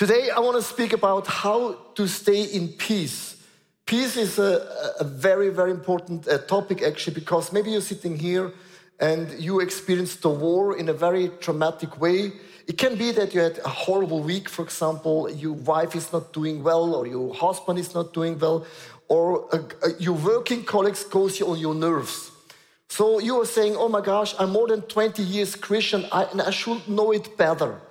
Today, I want to speak about how to stay in peace. Peace is a, a very, very important uh, topic, actually, because maybe you're sitting here and you experienced the war in a very traumatic way. It can be that you had a horrible week, for example, your wife is not doing well, or your husband is not doing well, or uh, uh, your working colleagues goes on your nerves. So you are saying, oh my gosh, I'm more than 20 years Christian, I, and I should know it better.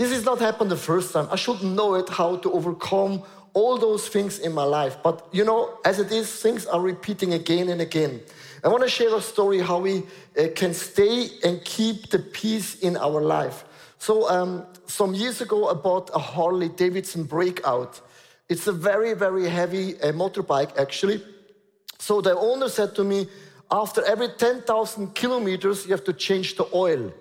This has not happened the first time. I should know it how to overcome all those things in my life. But you know, as it is, things are repeating again and again. I want to share a story how we uh, can stay and keep the peace in our life. So, um, some years ago, I bought a Harley Davidson Breakout. It's a very, very heavy uh, motorbike, actually. So, the owner said to me, after every 10,000 kilometers, you have to change the oil.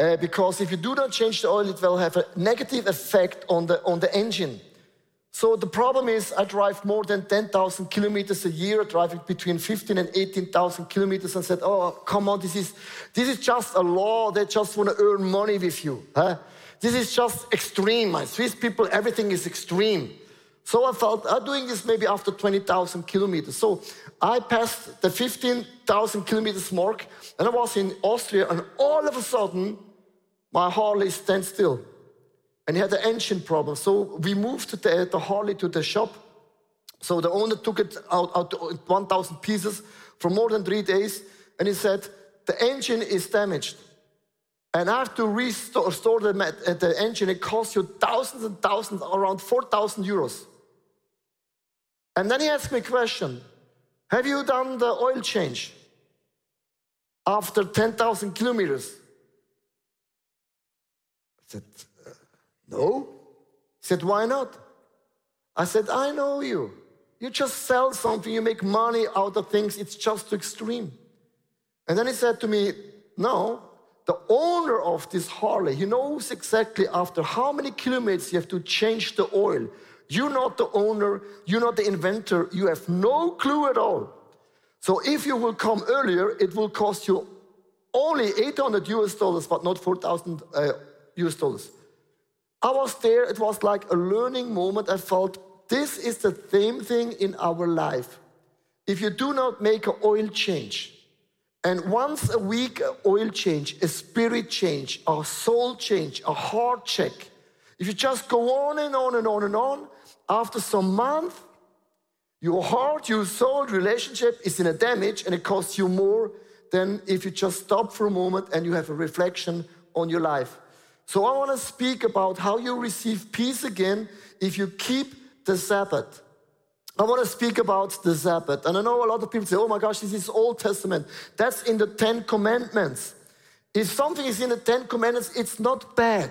Uh, because if you do not change the oil, it will have a negative effect on the, on the engine. So the problem is, I drive more than 10,000 kilometers a year, driving between 15 and 18,000 kilometers, and said, "Oh, come on, this is this is just a law. They just want to earn money with you. Huh? This is just extreme. My Swiss people, everything is extreme." So I felt I'm doing this maybe after 20,000 kilometers. So I passed the 15,000 kilometers mark, and I was in Austria, and all of a sudden my Harley stands still. And he had an engine problem. So we moved the, the Harley to the shop. So the owner took it out, out 1,000 pieces for more than three days. And he said, the engine is damaged. And have to restore the, the engine. It costs you thousands and thousands, around 4,000 euros. And then he asked me a question. Have you done the oil change after 10,000 kilometers? Said, uh, No. He said, Why not? I said, I know you. You just sell something, you make money out of things, it's just too extreme. And then he said to me, No, the owner of this Harley, he knows exactly after how many kilometers you have to change the oil. You're not the owner, you're not the inventor, you have no clue at all. So if you will come earlier, it will cost you only 800 US dollars, but not 4,000 uh, US dollars. I was there, it was like a learning moment. I felt this is the same thing in our life. If you do not make an oil change, and once a week, an oil change, a spirit change, a soul change, a heart check, if you just go on and on and on and on, after some month, your heart, your soul relationship is in a damage and it costs you more than if you just stop for a moment and you have a reflection on your life. So I want to speak about how you receive peace again if you keep the Sabbath. I want to speak about the Sabbath. And I know a lot of people say, oh my gosh, this is Old Testament. That's in the Ten Commandments. If something is in the Ten Commandments, it's not bad.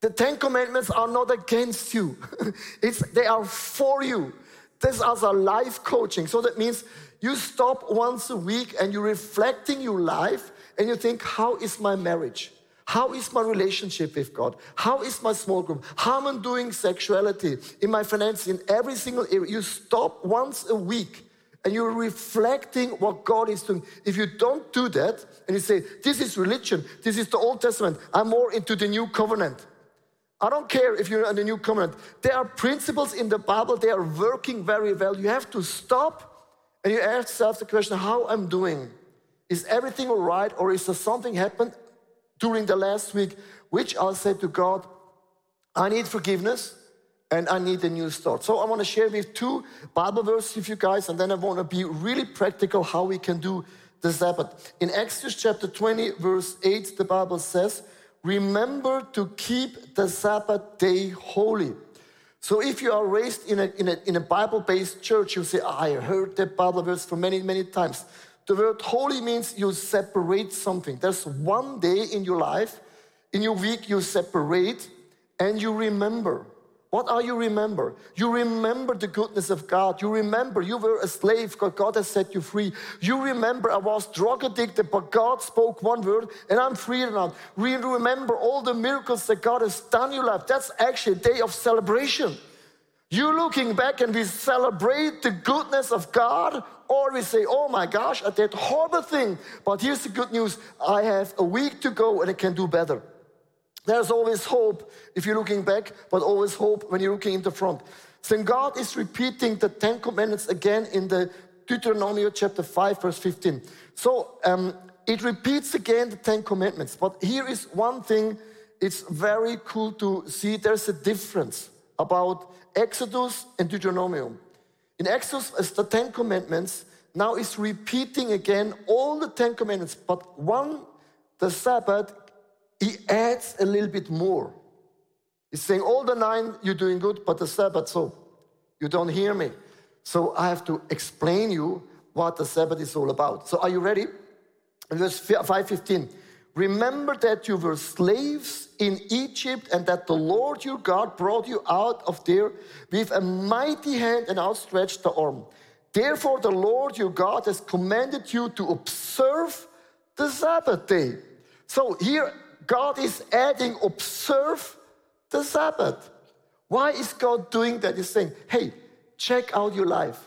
The Ten Commandments are not against you. it's, they are for you. This is a life coaching. So that means you stop once a week and you're reflecting your life and you think, how is my marriage? How is my relationship with God? How is my small group? How am I doing sexuality in my finances in every single area? You stop once a week and you're reflecting what God is doing. If you don't do that and you say, This is religion, this is the Old Testament, I'm more into the new covenant. I don't care if you're in the new covenant. There are principles in the Bible, they are working very well. You have to stop and you ask yourself the question, How am I'm doing? Is everything all right or is there something happened during the last week, which I said to God, I need forgiveness and I need a new start. So I want to share with two Bible verses with you guys, and then I want to be really practical how we can do the Sabbath. In Exodus chapter 20, verse 8, the Bible says, Remember to keep the Sabbath day holy. So if you are raised in a, in a, in a Bible based church, you say, ah, I heard that Bible verse for many, many times. The word holy means you separate something. There's one day in your life, in your week, you separate and you remember. What are you remember? You remember the goodness of God. You remember you were a slave, but God has set you free. You remember I was drug addicted, but God spoke one word and I'm free now. We remember all the miracles that God has done in your life. That's actually a day of celebration. You looking back and we celebrate the goodness of God, or we say, oh my gosh, I did horrible thing. But here's the good news I have a week to go and I can do better. There's always hope if you're looking back, but always hope when you're looking in the front. So God is repeating the Ten Commandments again in the Deuteronomy chapter 5, verse 15. So um, it repeats again the Ten Commandments. But here is one thing it's very cool to see there's a difference about Exodus and Deuteronomy. In Exodus, as the Ten Commandments, now is repeating again all the Ten Commandments, but one, the Sabbath, he adds a little bit more. He's saying, All the nine, you're doing good, but the Sabbath, so you don't hear me. So I have to explain you what the Sabbath is all about. So are you ready? In verse 515, remember that you were slaves in Egypt and that the Lord your God brought you out of there with a mighty hand and outstretched the arm. Therefore, the Lord your God has commanded you to observe the Sabbath day. So here, God is adding observe the Sabbath. Why is God doing that? He's saying, hey, check out your life.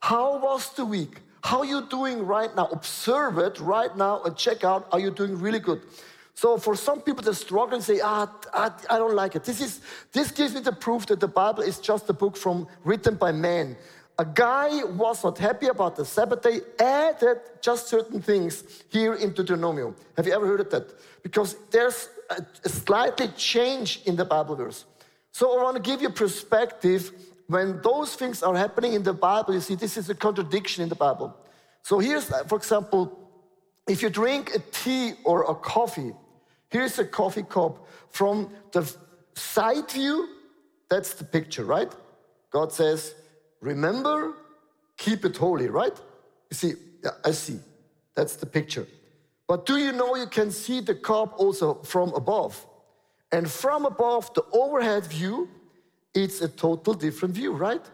How was the week? How are you doing right now? Observe it right now and check out, are you doing really good? So for some people that struggle and say, ah, I, I don't like it. This, is, this gives me the proof that the Bible is just a book from written by man a guy was not happy about the Sabbath day, added just certain things here into Deuteronomy. Have you ever heard of that? Because there's a slightly change in the Bible verse. So I want to give you perspective. When those things are happening in the Bible, you see, this is a contradiction in the Bible. So here's, for example, if you drink a tea or a coffee, here's a coffee cup from the side view, that's the picture, right? God says, remember, keep it holy, right? You see, I see. That's the picture. But do you know you can see the cup also from above? And from above, the overhead view, it's a total different view, right?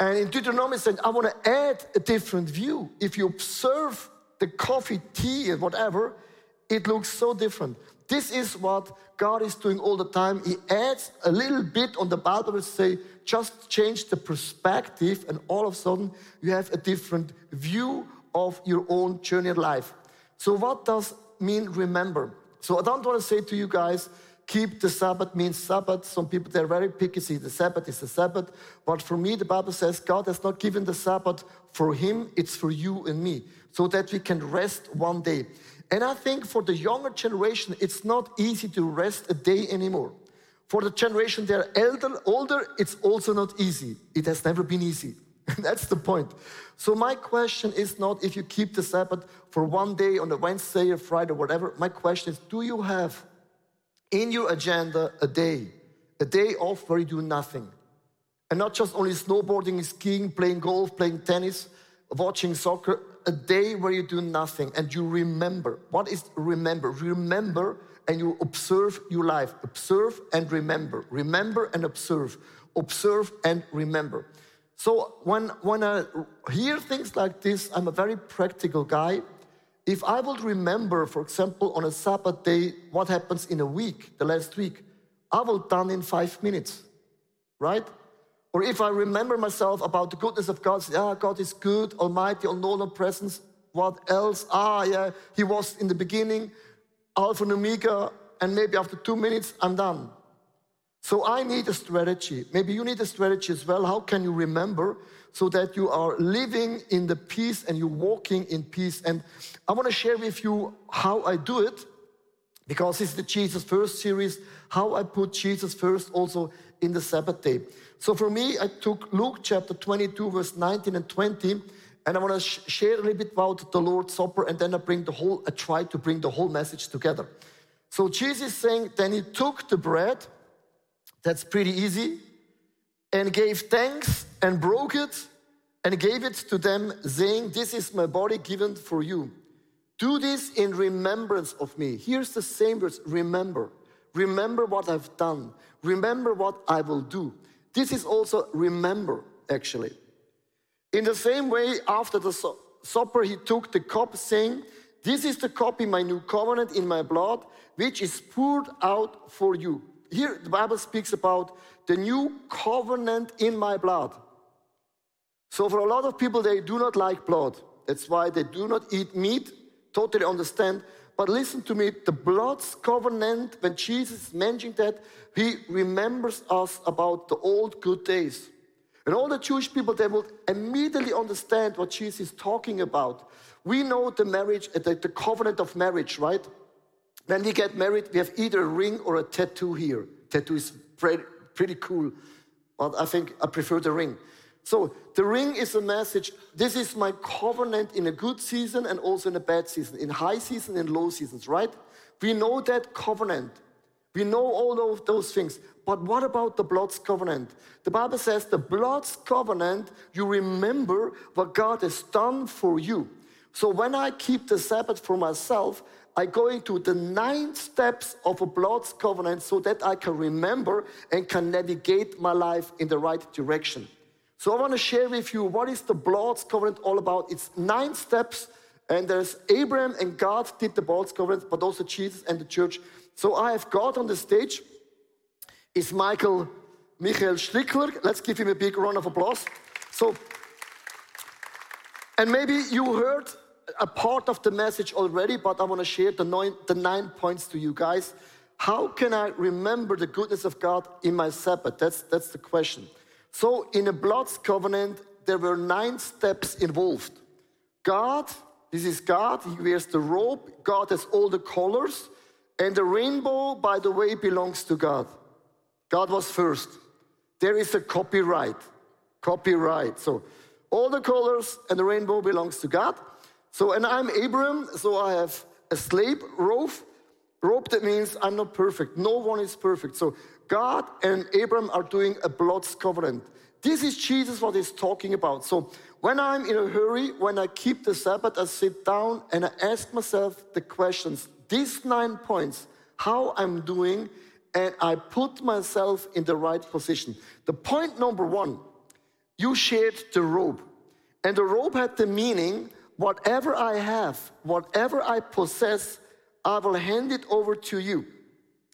And in Deuteronomy saying, I want to add a different view. If you observe the coffee, tea, and whatever, it looks so different. This is what God is doing all the time. He adds a little bit on the Bible to say, just change the perspective, and all of a sudden you have a different view of your own journey in life. So, what does mean remember? So, I don't want to say to you guys, keep the Sabbath means Sabbath. Some people they're very picky, see the Sabbath is the Sabbath. But for me, the Bible says God has not given the Sabbath for him, it's for you and me, so that we can rest one day. And I think for the younger generation, it's not easy to rest a day anymore. For the generation they're elder, older, it's also not easy. It has never been easy. That's the point. So my question is not if you keep the Sabbath for one day on a Wednesday or Friday or whatever. My question is, do you have in your agenda a day, a day off where you do nothing? And not just only snowboarding, skiing, playing golf, playing tennis, watching soccer, a day where you do nothing and you remember. What is remember? Remember and you observe your life. Observe and remember. Remember and observe. Observe and remember. So when, when I hear things like this, I'm a very practical guy. If I would remember, for example, on a Sabbath day, what happens in a week, the last week, I will done in five minutes, right? Or if I remember myself about the goodness of God, yeah, ah, God is good, almighty, all knowing presence. What else? Ah, yeah, He was in the beginning, Alpha and Omega, and maybe after two minutes, I'm done. So I need a strategy. Maybe you need a strategy as well. How can you remember so that you are living in the peace and you're walking in peace? And I want to share with you how I do it because is the Jesus First series, how I put Jesus first also in the Sabbath day. So for me, I took Luke chapter 22, verse 19 and 20, and I want to sh- share a little bit about the Lord's Supper, and then I bring the whole, I try to bring the whole message together. So Jesus saying, then he took the bread, that's pretty easy, and gave thanks and broke it and gave it to them, saying, This is my body given for you. Do this in remembrance of me. Here's the same words remember. Remember what I've done. Remember what I will do. This is also remember, actually. In the same way, after the supper, he took the cup, saying, This is the cup in my new covenant in my blood, which is poured out for you. Here, the Bible speaks about the new covenant in my blood. So, for a lot of people, they do not like blood. That's why they do not eat meat. Totally understand. but listen to me, the blood's covenant, when Jesus mentioned that, he remembers us about the old good days. And all the Jewish people, they will immediately understand what Jesus is talking about. We know the marriage, the, the covenant of marriage, right? When we get married, we have either a ring or a tattoo here. Tattoo is pretty, cool, but I think I prefer the ring. So the ring is a message. This is my covenant in a good season and also in a bad season, in high season and low seasons, right? We know that covenant. We know all of those things. But what about the blood's covenant? The Bible says the blood's covenant, you remember what God has done for you. So when I keep the Sabbath for myself, I go into the nine steps of a blood's covenant so that I can remember and can navigate my life in the right direction. So I want to share with you what is the blood's covenant all about. It's nine steps, and there's Abraham and God did the blood's covenant, but also Jesus and the church. So I have God on the stage. Is Michael Michael Schlickler? Let's give him a big round of applause. So, and maybe you heard a part of the message already, but I want to share the nine, the nine points to you guys. How can I remember the goodness of God in my Sabbath? That's, that's the question. So, in a blood's covenant, there were nine steps involved. God, this is God, He wears the robe, God has all the colors, and the rainbow, by the way, belongs to God. God was first. There is a copyright. Copyright. So, all the colors and the rainbow belongs to God. So, and I'm Abram, so I have a slave robe. Robe that means I'm not perfect. No one is perfect. So God and Abram are doing a blood's covenant. This is Jesus what he's talking about. So when I'm in a hurry, when I keep the Sabbath, I sit down and I ask myself the questions. These nine points, how I'm doing, and I put myself in the right position. The point number one, you shared the robe. And the robe had the meaning whatever I have, whatever I possess, I will hand it over to you.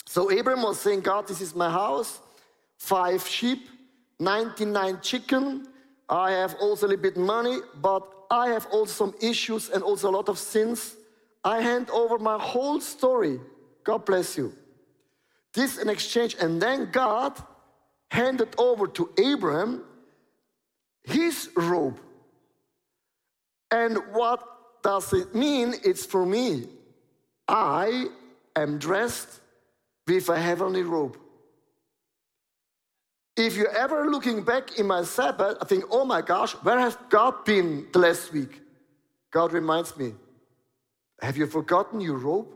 So Abram was saying, God, this is my house, five sheep, 99 chicken. I have also a little bit money, but I have also some issues and also a lot of sins. I hand over my whole story. God bless you. This in exchange, and then God handed over to Abraham his robe. And what does it mean? It's for me. I am dressed with a heavenly robe. If you're ever looking back in my Sabbath, I think, oh my gosh, where has God been the last week? God reminds me, have you forgotten your robe?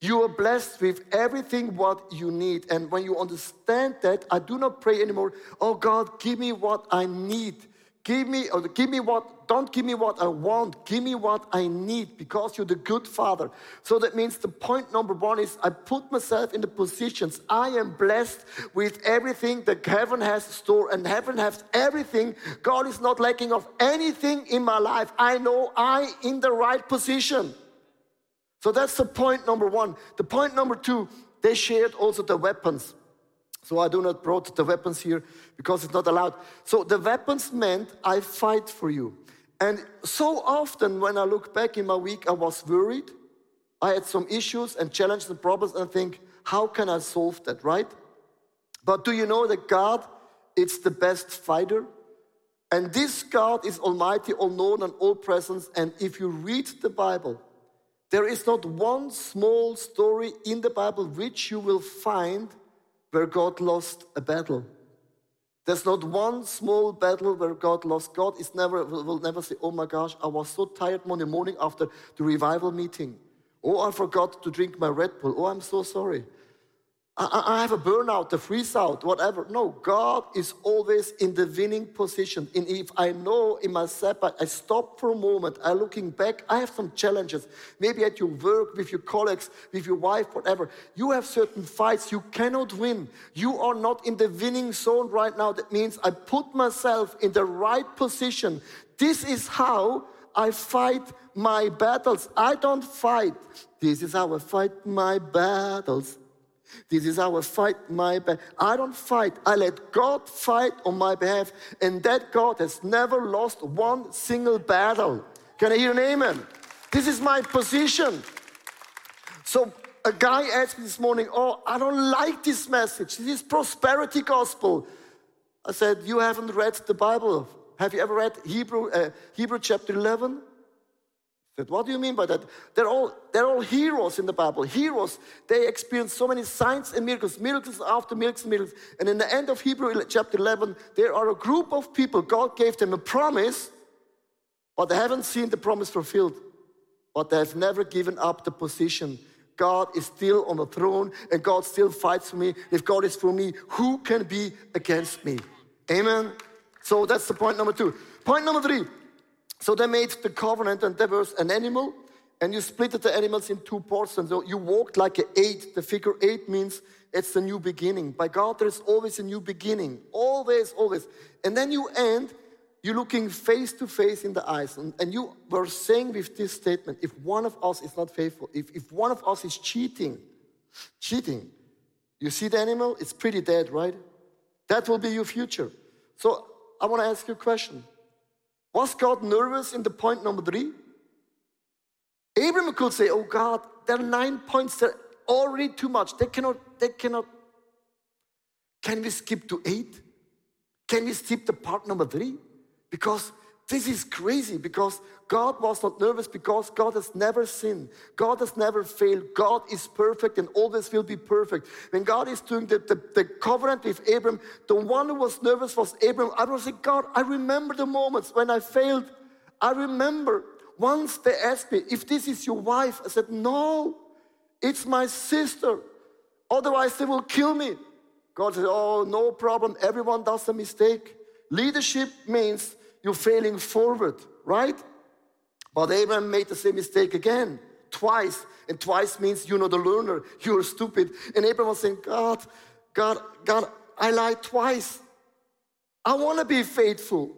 You are blessed with everything what you need. And when you understand that, I do not pray anymore, oh God, give me what I need. Give me, or give me what, don't give me what I want, give me what I need because you're the good father. So that means the point number one is I put myself in the positions. I am blessed with everything that heaven has stored, and heaven has everything. God is not lacking of anything in my life. I know I in the right position. So that's the point number one. The point number two, they shared also the weapons. So I do not brought the weapons here because it's not allowed. So the weapons meant I fight for you. And so often when I look back in my week, I was worried. I had some issues and challenges and problems and I think, how can I solve that, right? But do you know that God is the best fighter? And this God is almighty, all known, and all present. And if you read the Bible, there is not one small story in the Bible which you will find where God lost a battle. There's not one small battle where God lost. God is never will never say, "Oh my gosh, I was so tired Monday morning after the revival meeting. Oh, I forgot to drink my Red Bull. Oh, I'm so sorry." I, I have a burnout, a freeze out, whatever. No, God is always in the winning position. And if I know in my Sabbath, I stop for a moment, I'm looking back, I have some challenges. Maybe at your work, with your colleagues, with your wife, whatever. You have certain fights you cannot win. You are not in the winning zone right now. That means I put myself in the right position. This is how I fight my battles. I don't fight. This is how I fight my battles. This is our fight my battle. I don't fight. I let God fight on my behalf. And that God has never lost one single battle. Can I hear an amen? This is my position. So a guy asked me this morning, Oh, I don't like this message. This is prosperity gospel. I said, You haven't read the Bible. Have you ever read Hebrew, uh, Hebrew chapter 11? Said, what do you mean by that? They're all, they're all heroes in the Bible. Heroes, they experience so many signs and miracles, miracles after miracles and miracles. And in the end of Hebrew chapter 11, there are a group of people, God gave them a promise, but they haven't seen the promise fulfilled. But they have never given up the position. God is still on the throne and God still fights for me. If God is for me, who can be against me? Amen. So that's the point number two. Point number three so they made the covenant, and there was an animal, and you split the animals in two portions. So you walked like an eight. The figure eight means it's the new beginning. By God, there is always a new beginning. Always, always. And then you end, you're looking face to face in the eyes. And, and you were saying with this statement if one of us is not faithful, if, if one of us is cheating, cheating, you see the animal? It's pretty dead, right? That will be your future. So I want to ask you a question. Was God nervous in the point number three? Abraham could say, Oh God, there are nine points, they're already too much. They cannot, they cannot. Can we skip to eight? Can we skip the part number three? Because this is crazy because God was not nervous because God has never sinned. God has never failed. God is perfect and always will be perfect. When God is doing the, the, the covenant with Abram, the one who was nervous was Abram. I was like, God, I remember the moments when I failed. I remember once they asked me, if this is your wife, I said, no, it's my sister. Otherwise, they will kill me. God said, oh, no problem. Everyone does a mistake. Leadership means you're failing forward, right? But Abraham made the same mistake again, twice. And twice means you're not a learner, you're stupid. And Abraham was saying, God, God, God, I lied twice. I want to be faithful.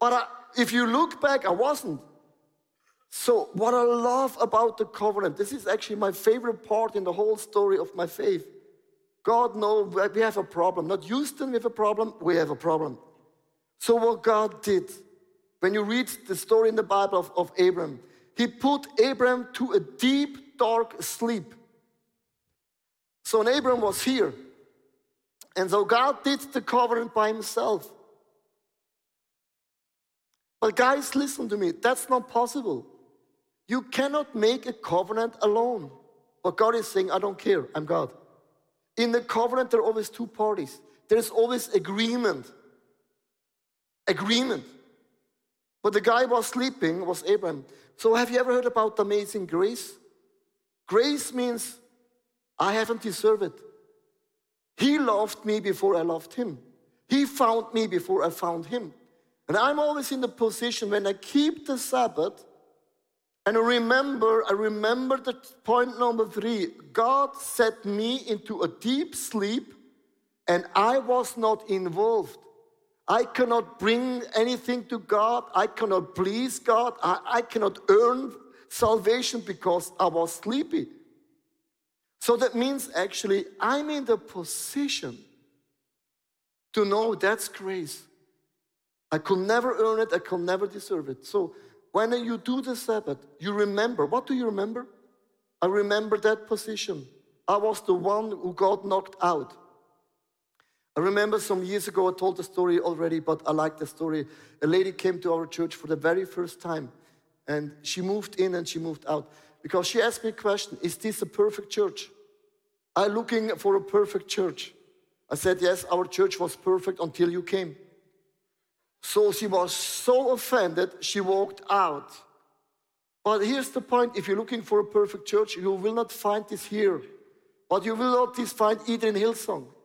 But I, if you look back, I wasn't. So, what I love about the covenant, this is actually my favorite part in the whole story of my faith. God knows we have a problem. Not Houston, we have a problem, we have a problem. So, what God did, when you read the story in the Bible of, of Abram, he put Abram to a deep, dark sleep. So, Abram was here, and so God did the covenant by himself. But, guys, listen to me, that's not possible. You cannot make a covenant alone. But God is saying, I don't care, I'm God. In the covenant, there are always two parties, there's always agreement agreement. But the guy was sleeping was Abraham. So have you ever heard about the amazing grace? Grace means I haven't deserved it. He loved me before I loved him. He found me before I found him. And I'm always in the position when I keep the Sabbath and I remember, I remember the point number three. God set me into a deep sleep and I was not involved. I cannot bring anything to God. I cannot please God. I, I cannot earn salvation because I was sleepy. So that means actually I'm in the position to know that's grace. I could never earn it, I could never deserve it. So when you do the Sabbath, you remember. What do you remember? I remember that position. I was the one who got knocked out. I remember some years ago, I told the story already, but I like the story. A lady came to our church for the very first time, and she moved in and she moved out because she asked me a question Is this a perfect church? I'm looking for a perfect church. I said, Yes, our church was perfect until you came. So she was so offended, she walked out. But here's the point if you're looking for a perfect church, you will not find this here, but you will not find either in Hillsong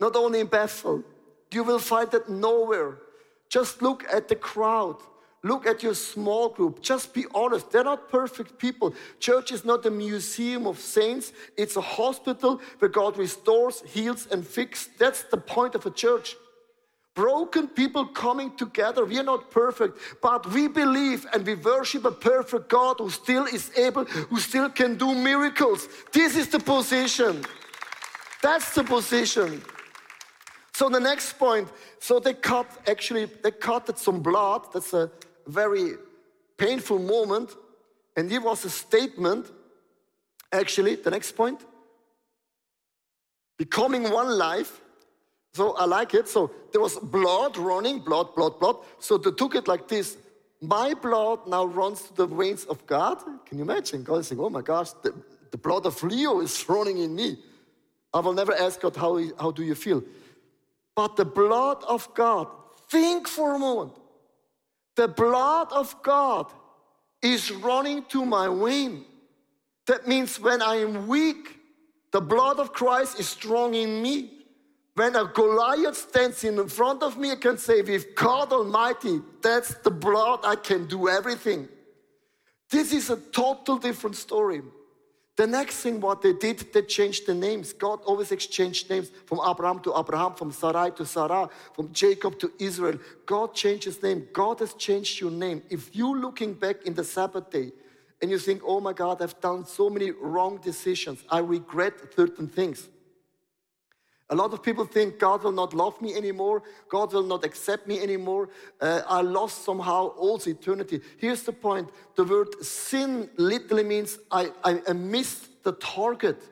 not only in Bethel. You will find that nowhere. Just look at the crowd. Look at your small group. Just be honest. They're not perfect people. Church is not a museum of saints, it's a hospital where God restores, heals, and fixes. That's the point of a church. Broken people coming together. We are not perfect, but we believe and we worship a perfect God who still is able, who still can do miracles. This is the position. That's the position. So the next point, so they cut, actually, they cut some blood. That's a very painful moment. And it was a statement. Actually, the next point becoming one life. So I like it. So there was blood running, blood, blood, blood. So they took it like this. My blood now runs to the veins of God. Can you imagine? God is saying, oh my gosh, the, the blood of Leo is running in me. I will never ask God, how, how do you feel? But the blood of God, think for a moment. The blood of God is running to my vein. That means when I am weak, the blood of Christ is strong in me. When a Goliath stands in front of me, I can say, with God Almighty, that's the blood, I can do everything. This is a total different story. The next thing what they did, they changed the names. God always exchanged names from Abram to Abraham, from Sarai to Sarah, from Jacob to Israel. God changed his name. God has changed your name. If you looking back in the Sabbath day and you think, oh my God, I've done so many wrong decisions. I regret certain things. A lot of people think God will not love me anymore. God will not accept me anymore. Uh, I lost somehow all eternity. Here's the point the word sin literally means I, I, I missed the target.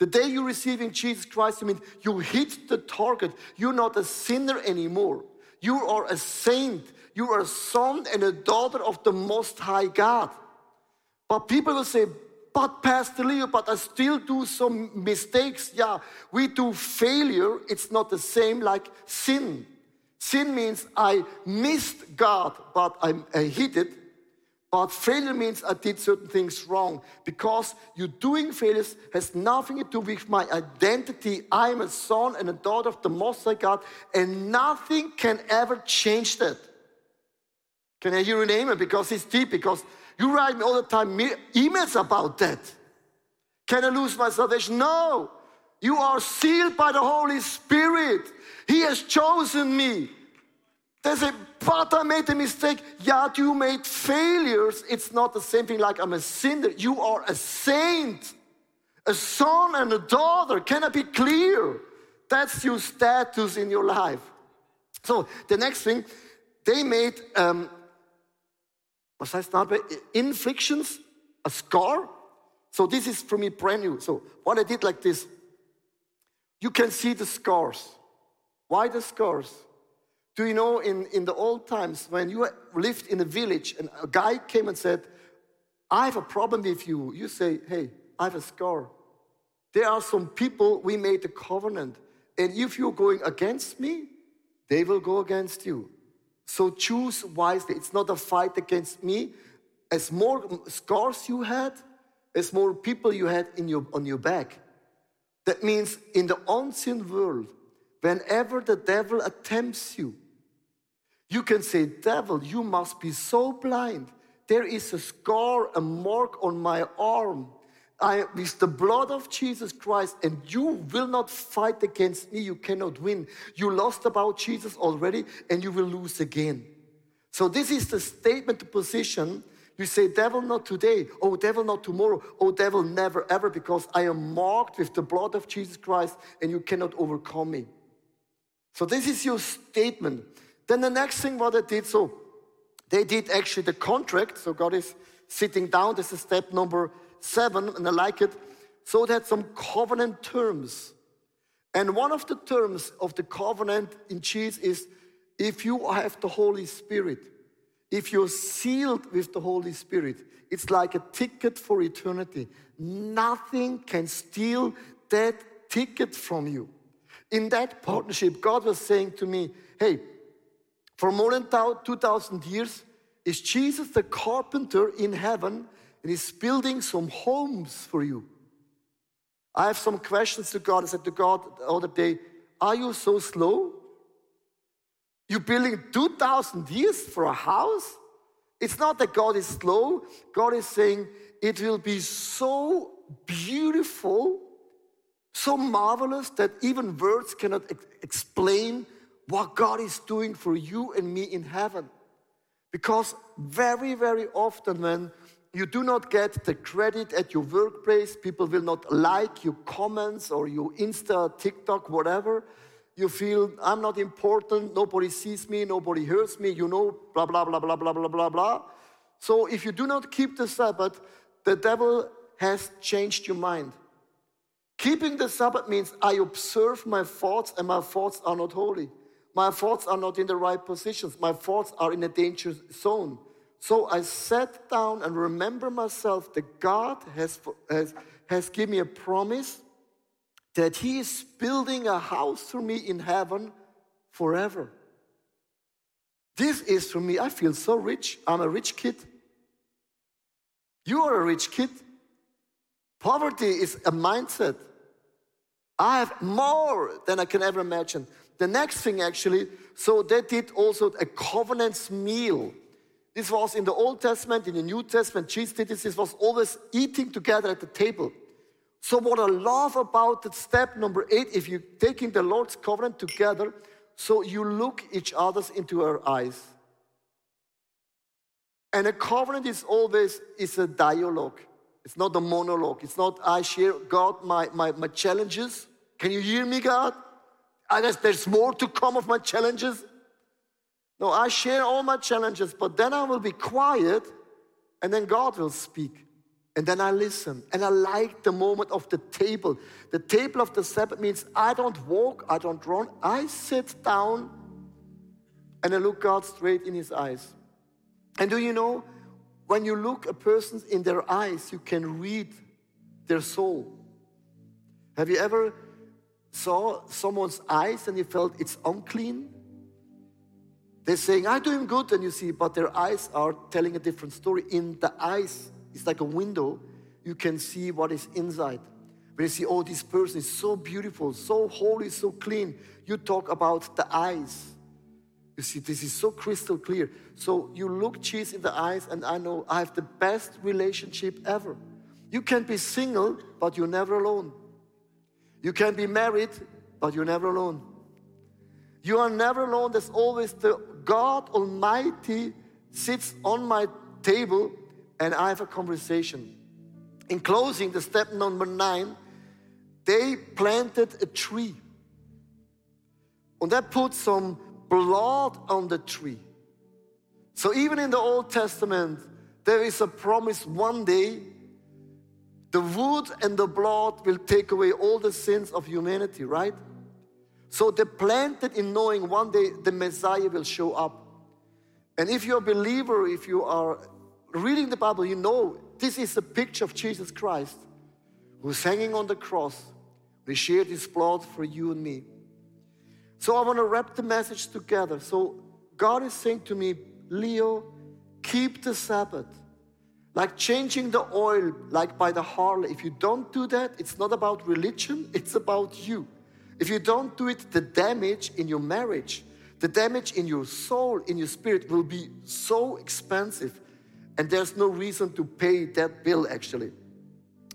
The day you receive in Jesus Christ, I mean you hit the target. You're not a sinner anymore. You are a saint. You are a son and a daughter of the Most High God. But people will say, but Pastor Leo, but I still do some mistakes. Yeah, we do failure. It's not the same like sin. Sin means I missed God, but I, I hit it. But failure means I did certain things wrong because you doing failures has nothing to do with my identity. I'm a son and a daughter of the Most High God, and nothing can ever change that. Can I hear an amen? Because it's deep, because you write me all the time emails about that. Can I lose my salvation? No. You are sealed by the Holy Spirit. He has chosen me. They say, but I made a mistake. Yeah, you made failures. It's not the same thing like I'm a sinner. You are a saint, a son and a daughter. Can I be clear? That's your status in your life. So the next thing, they made um, was heißt dabei? Inflictions, a scar. So this is for me brand new. So what I did like this, you can see the scars. Why the scars? Do you know in, in the old times when you lived in a village and a guy came and said, I have a problem with you. You say, hey, I have a scar. There are some people we made a covenant. And if you're going against me, they will go against you. So choose wisely. It's not a fight against me. As more scars you had, as more people you had in your, on your back. That means in the unseen world, whenever the devil attempts you, you can say, Devil, you must be so blind. There is a scar, a mark on my arm. I, am with the blood of Jesus Christ, and you will not fight against me. You cannot win. You lost about Jesus already, and you will lose again. So, this is the statement, the position. You say, Devil, not today. Oh, devil, not tomorrow. Oh, devil, never, ever, because I am marked with the blood of Jesus Christ, and you cannot overcome me. So, this is your statement. Then, the next thing what I did, so they did actually the contract. So, God is sitting down. This is step number 7, and I like it. So it had some covenant terms. And one of the terms of the covenant in Jesus is if you have the Holy Spirit, if you're sealed with the Holy Spirit, it's like a ticket for eternity. Nothing can steal that ticket from you. In that partnership, God was saying to me, hey, for more than 2,000 years, is Jesus the carpenter in heaven and He's building some homes for you. I have some questions to God. I said to God the other day, Are you so slow? You're building 2,000 years for a house? It's not that God is slow. God is saying it will be so beautiful, so marvelous that even words cannot ex- explain what God is doing for you and me in heaven. Because very, very often when you do not get the credit at your workplace. People will not like your comments or your Insta, TikTok, whatever. You feel, I'm not important, nobody sees me, nobody hears me, you know, blah, blah, blah, blah, blah, blah, blah, blah. So if you do not keep the Sabbath, the devil has changed your mind. Keeping the Sabbath means I observe my thoughts and my thoughts are not holy. My thoughts are not in the right positions. My thoughts are in a dangerous zone. So I sat down and remember myself that God has, has, has given me a promise that He is building a house for me in heaven forever. This is for me, I feel so rich. I'm a rich kid. You are a rich kid. Poverty is a mindset. I have more than I can ever imagine. The next thing, actually, so they did also a covenants meal. This was in the Old Testament, in the New Testament, Jesus did this. This was always eating together at the table. So, what I love about that step number eight, if you're taking the Lord's covenant together, so you look each other's into our eyes. And a covenant is always is a dialogue. It's not a monologue. It's not I share God my, my, my challenges. Can you hear me, God? I guess there's more to come of my challenges. No, I share all my challenges, but then I will be quiet and then God will speak. And then I listen. And I like the moment of the table. The table of the Sabbath means I don't walk, I don't run. I sit down and I look God straight in his eyes. And do you know, when you look a person in their eyes, you can read their soul. Have you ever saw someone's eyes and you felt it's unclean. They're saying, I do him good, and you see, but their eyes are telling a different story. In the eyes, it's like a window, you can see what is inside. When you see, oh, this person is so beautiful, so holy, so clean, you talk about the eyes. You see, this is so crystal clear. So you look Jesus in the eyes, and I know I have the best relationship ever. You can be single, but you're never alone. You can be married, but you're never alone. You are never alone. There's always the God Almighty sits on my table and I have a conversation. In closing, the step number nine, they planted a tree. And that put some blood on the tree. So even in the Old Testament, there is a promise one day the wood and the blood will take away all the sins of humanity, right? So they planted in knowing one day the Messiah will show up. And if you're a believer, if you are reading the Bible, you know this is a picture of Jesus Christ who's hanging on the cross. He shared his blood for you and me. So I want to wrap the message together. So God is saying to me, Leo, keep the Sabbath. Like changing the oil, like by the Harley. If you don't do that, it's not about religion, it's about you. If you don't do it, the damage in your marriage, the damage in your soul, in your spirit will be so expensive. And there's no reason to pay that bill actually.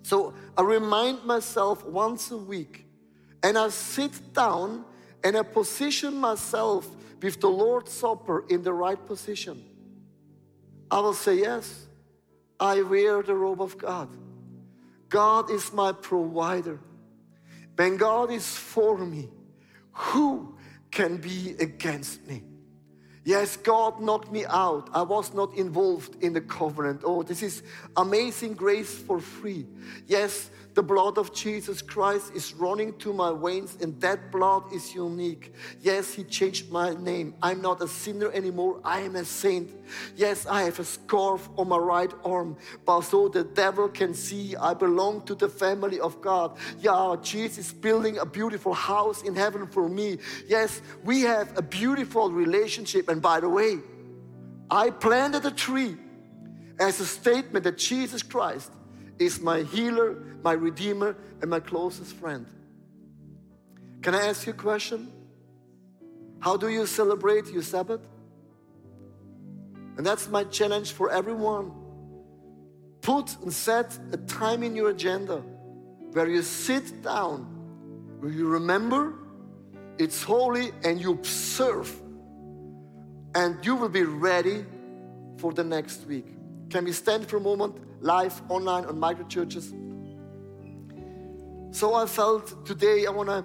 So I remind myself once a week and I sit down and I position myself with the Lord's Supper in the right position. I will say yes. I wear the robe of God. God is my provider. When God is for me, who can be against me? Yes, God knocked me out. I was not involved in the covenant. Oh, this is amazing grace for free. Yes, the blood of Jesus Christ is running to my veins, and that blood is unique. Yes, He changed my name. I'm not a sinner anymore. I am a saint. Yes, I have a scarf on my right arm, but so the devil can see I belong to the family of God. Yeah, Jesus is building a beautiful house in heaven for me. Yes, we have a beautiful relationship. And by the way, I planted a tree as a statement that Jesus Christ is my healer, my redeemer, and my closest friend. Can I ask you a question? How do you celebrate your Sabbath? And that's my challenge for everyone. Put and set a time in your agenda where you sit down, where you remember it's holy and you observe, and you will be ready for the next week. Can we stand for a moment? live online on micro churches. So I felt today I want to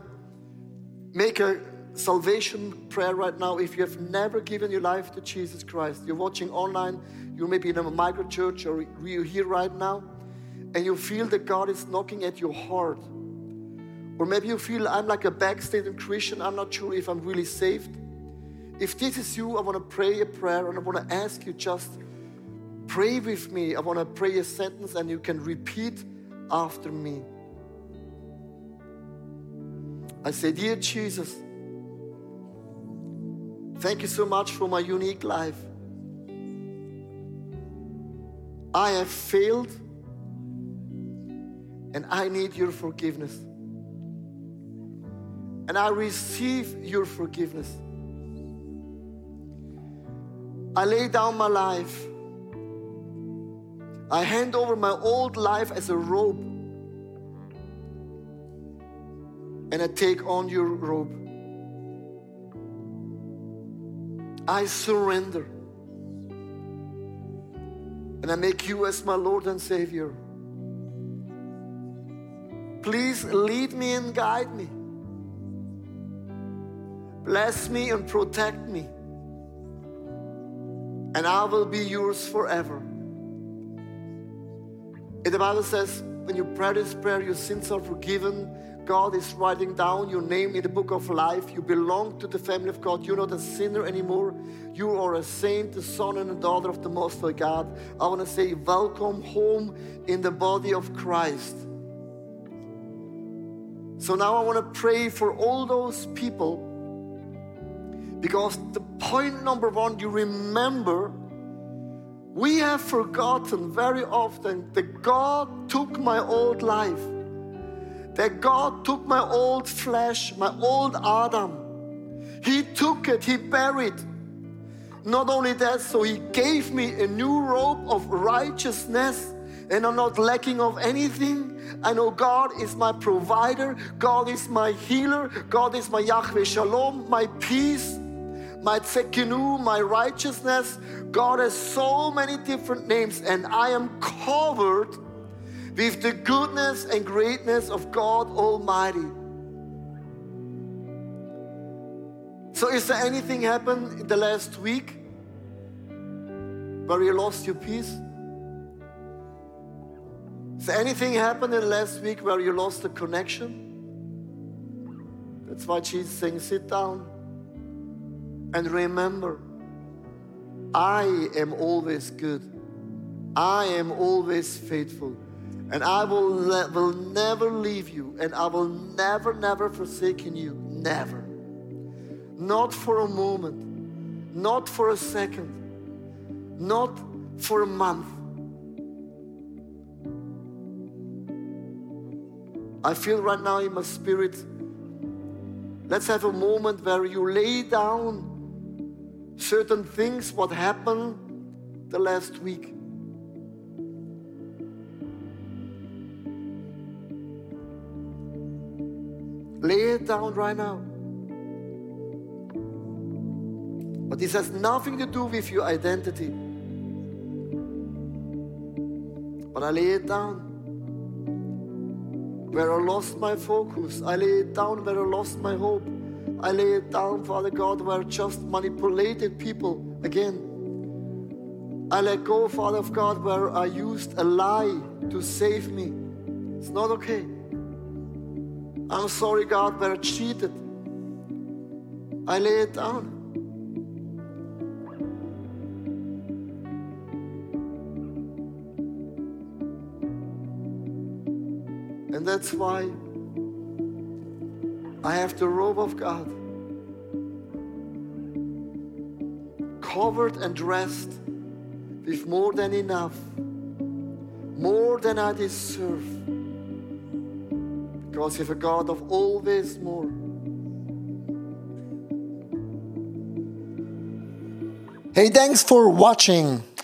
make a salvation prayer right now. If you have never given your life to Jesus Christ, you're watching online, you may be in a micro church or you're here right now, and you feel that God is knocking at your heart. Or maybe you feel I'm like a backsliding Christian, I'm not sure if I'm really saved. If this is you, I want to pray a prayer and I want to ask you just pray with me. I want to pray a sentence and you can repeat after me. I say, Dear Jesus, thank you so much for my unique life. I have failed and I need your forgiveness. And I receive your forgiveness. I lay down my life. I hand over my old life as a robe. And I take on your robe. I surrender. And I make you as my Lord and Savior. Please lead me and guide me. Bless me and protect me. And I will be yours forever. And the Bible says, when you pray this prayer, your sins are forgiven. God is writing down your name in the book of life. You belong to the family of God. You're not a sinner anymore. You are a saint, a son, and a daughter of the Most High God. I want to say, welcome home in the body of Christ. So now I want to pray for all those people because the point number one, you remember, we have forgotten very often that God took my old life, that God took my old flesh, my old Adam. He took it, He buried. Not only that, so He gave me a new robe of righteousness and I'm not lacking of anything. I know God is my provider, God is my healer, God is my Yahweh Shalom, my peace, my Tsidkenu, my righteousness. God has so many different names, and I am covered with the goodness and greatness of God Almighty. So, is there anything happened in the last week where you lost your peace? Is there anything happened in the last week where you lost the connection? That's why Jesus saying, sit down and remember, I am always good. I am always faithful. And I will, will never leave you. And I will never, never forsake you. Never. Not for a moment. Not for a second. Not for a month I feel right now in my spirit. Let's have a moment where you lay down certain things, what happened the last week. Lay it down right now. But this has nothing to do with your identity. But I lay it down where I lost my focus. I lay it down where I lost my hope. I lay it down, Father God, where just manipulated people again. I let go, Father of God, where I used a lie to save me. It's not okay. I'm sorry, God, where I cheated. I lay it down. And that's why I have the robe of God covered and dressed with more than enough, more than I deserve. Because you have a God of always more. Hey, thanks for watching.